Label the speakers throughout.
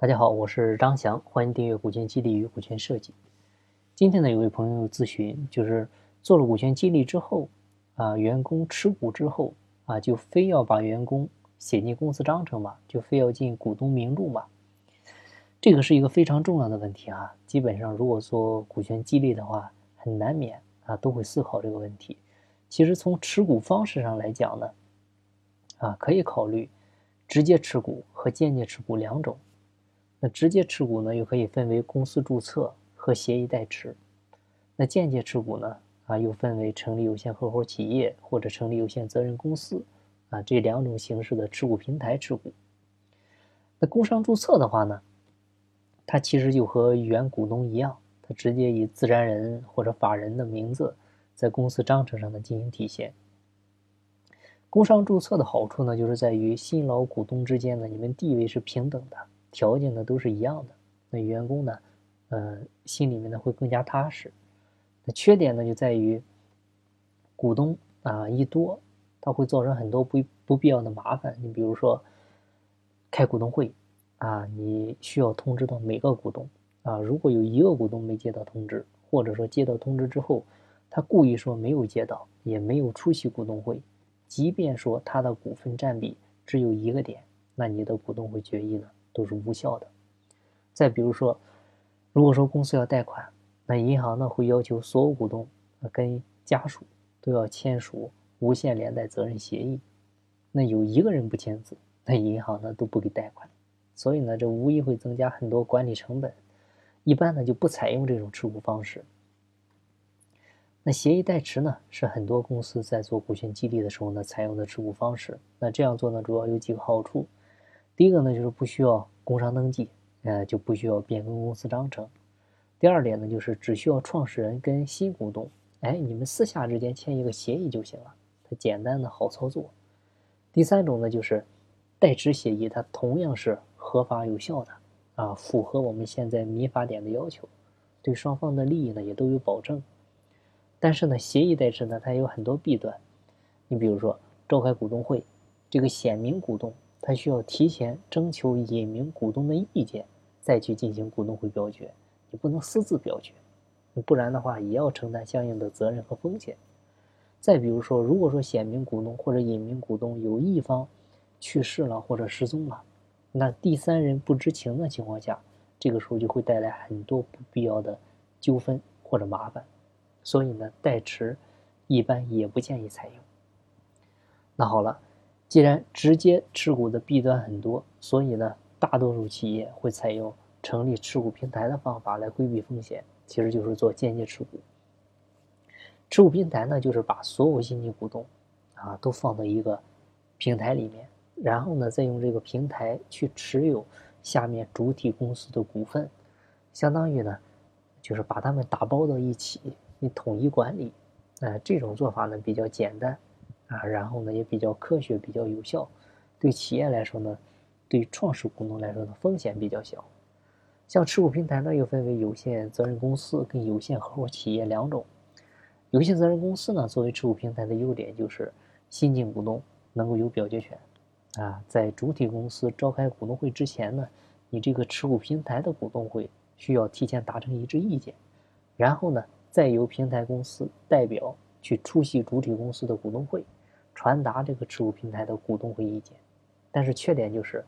Speaker 1: 大家好，我是张翔，欢迎订阅股权激励与股权设计。今天呢，有位朋友咨询，就是做了股权激励之后，啊，员工持股之后，啊，就非要把员工写进公司章程嘛，就非要进股东名录嘛。这个是一个非常重要的问题啊。基本上，如果做股权激励的话，很难免啊，都会思考这个问题。其实从持股方式上来讲呢，啊，可以考虑直接持股和间接持股两种。那直接持股呢，又可以分为公司注册和协议代持；那间接持股呢，啊，又分为成立有限合伙企业或者成立有限责任公司，啊，这两种形式的持股平台持股。那工商注册的话呢，它其实就和原股东一样，它直接以自然人或者法人的名字在公司章程上呢进行体现。工商注册的好处呢，就是在于新老股东之间呢，你们地位是平等的。条件呢都是一样的，那员工呢，呃，心里面呢会更加踏实。那缺点呢就在于，股东啊一多，它会造成很多不不必要的麻烦。你比如说，开股东会啊，你需要通知到每个股东啊，如果有一个股东没接到通知，或者说接到通知之后，他故意说没有接到，也没有出席股东会，即便说他的股份占比只有一个点，那你的股东会决议呢？都是无效的。再比如说，如果说公司要贷款，那银行呢会要求所有股东跟家属都要签署无限连带责任协议。那有一个人不签字，那银行呢都不给贷款。所以呢，这无疑会增加很多管理成本。一般呢就不采用这种持股方式。那协议代持呢，是很多公司在做股权激励的时候呢采用的持股方式。那这样做呢，主要有几个好处。第一个呢，就是不需要工商登记，呃，就不需要变更公司章程。第二点呢，就是只需要创始人跟新股东，哎，你们私下之间签一个协议就行了，它简单的好操作。第三种呢，就是代持协议，它同样是合法有效的，啊，符合我们现在民法典的要求，对双方的利益呢也都有保证。但是呢，协议代持呢，它有很多弊端。你比如说召开股东会，这个显名股东。他需要提前征求隐名股东的意见，再去进行股东会表决。你不能私自表决，不然的话也要承担相应的责任和风险。再比如说，如果说显名股东或者隐名股东有一方去世了或者失踪了，那第三人不知情的情况下，这个时候就会带来很多不必要的纠纷或者麻烦。所以呢，代持一般也不建议采用。那好了。既然直接持股的弊端很多，所以呢，大多数企业会采用成立持股平台的方法来规避风险，其实就是做间接持股。持股平台呢，就是把所有新进股东啊都放到一个平台里面，然后呢，再用这个平台去持有下面主体公司的股份，相当于呢，就是把他们打包到一起，你统一管理。呃，这种做法呢比较简单。啊，然后呢也比较科学，比较有效，对企业来说呢，对创始股东来说呢风险比较小。像持股平台呢又分为有限责任公司跟有限合伙企业两种。有限责任公司呢作为持股平台的优点就是新进股东能够有表决权。啊，在主体公司召开股东会之前呢，你这个持股平台的股东会需要提前达成一致意见，然后呢再由平台公司代表去出席主体公司的股东会。传达这个持股平台的股东会意见，但是缺点就是，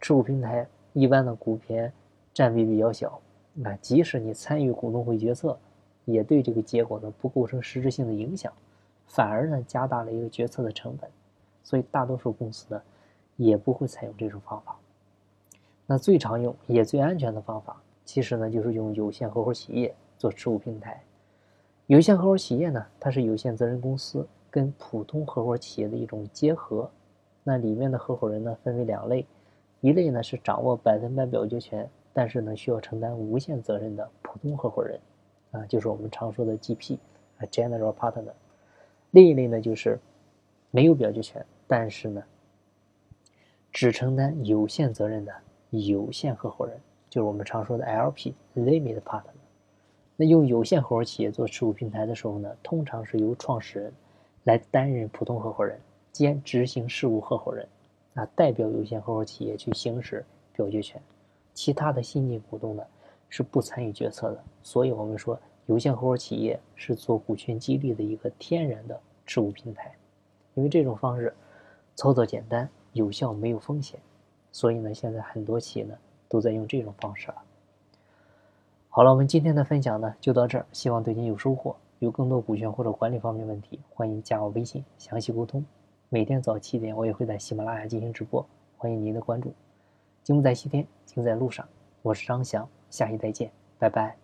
Speaker 1: 持股平台一般的股权占比比较小，那即使你参与股东会决策，也对这个结果呢不构成实质性的影响，反而呢加大了一个决策的成本，所以大多数公司呢也不会采用这种方法。那最常用也最安全的方法，其实呢就是用有限合伙企业做持股平台。有限合伙企业呢，它是有限责任公司。跟普通合伙企业的一种结合，那里面的合伙人呢分为两类，一类呢是掌握百分百表决权，但是呢需要承担无限责任的普通合伙人，啊，就是我们常说的 GP 啊 General Partner。另一类呢就是没有表决权，但是呢只承担有限责任的有限合伙人，就是我们常说的 LP Limit Partner。那用有限合伙企业做持股平台的时候呢，通常是由创始人。来担任普通合伙人兼执行事务合伙人，啊，代表有限合伙企业去行使表决权，其他的新进股东呢是不参与决策的。所以，我们说有限合伙企业是做股权激励的一个天然的持股平台，因为这种方式操作简单、有效、没有风险。所以呢，现在很多企业呢都在用这种方式了。好了，我们今天的分享呢就到这儿，希望对您有收获。有更多股权或者管理方面问题，欢迎加我微信详细沟通。每天早七点，我也会在喜马拉雅进行直播，欢迎您的关注。金不在西天，金在路上。我是张翔，下期再见，拜拜。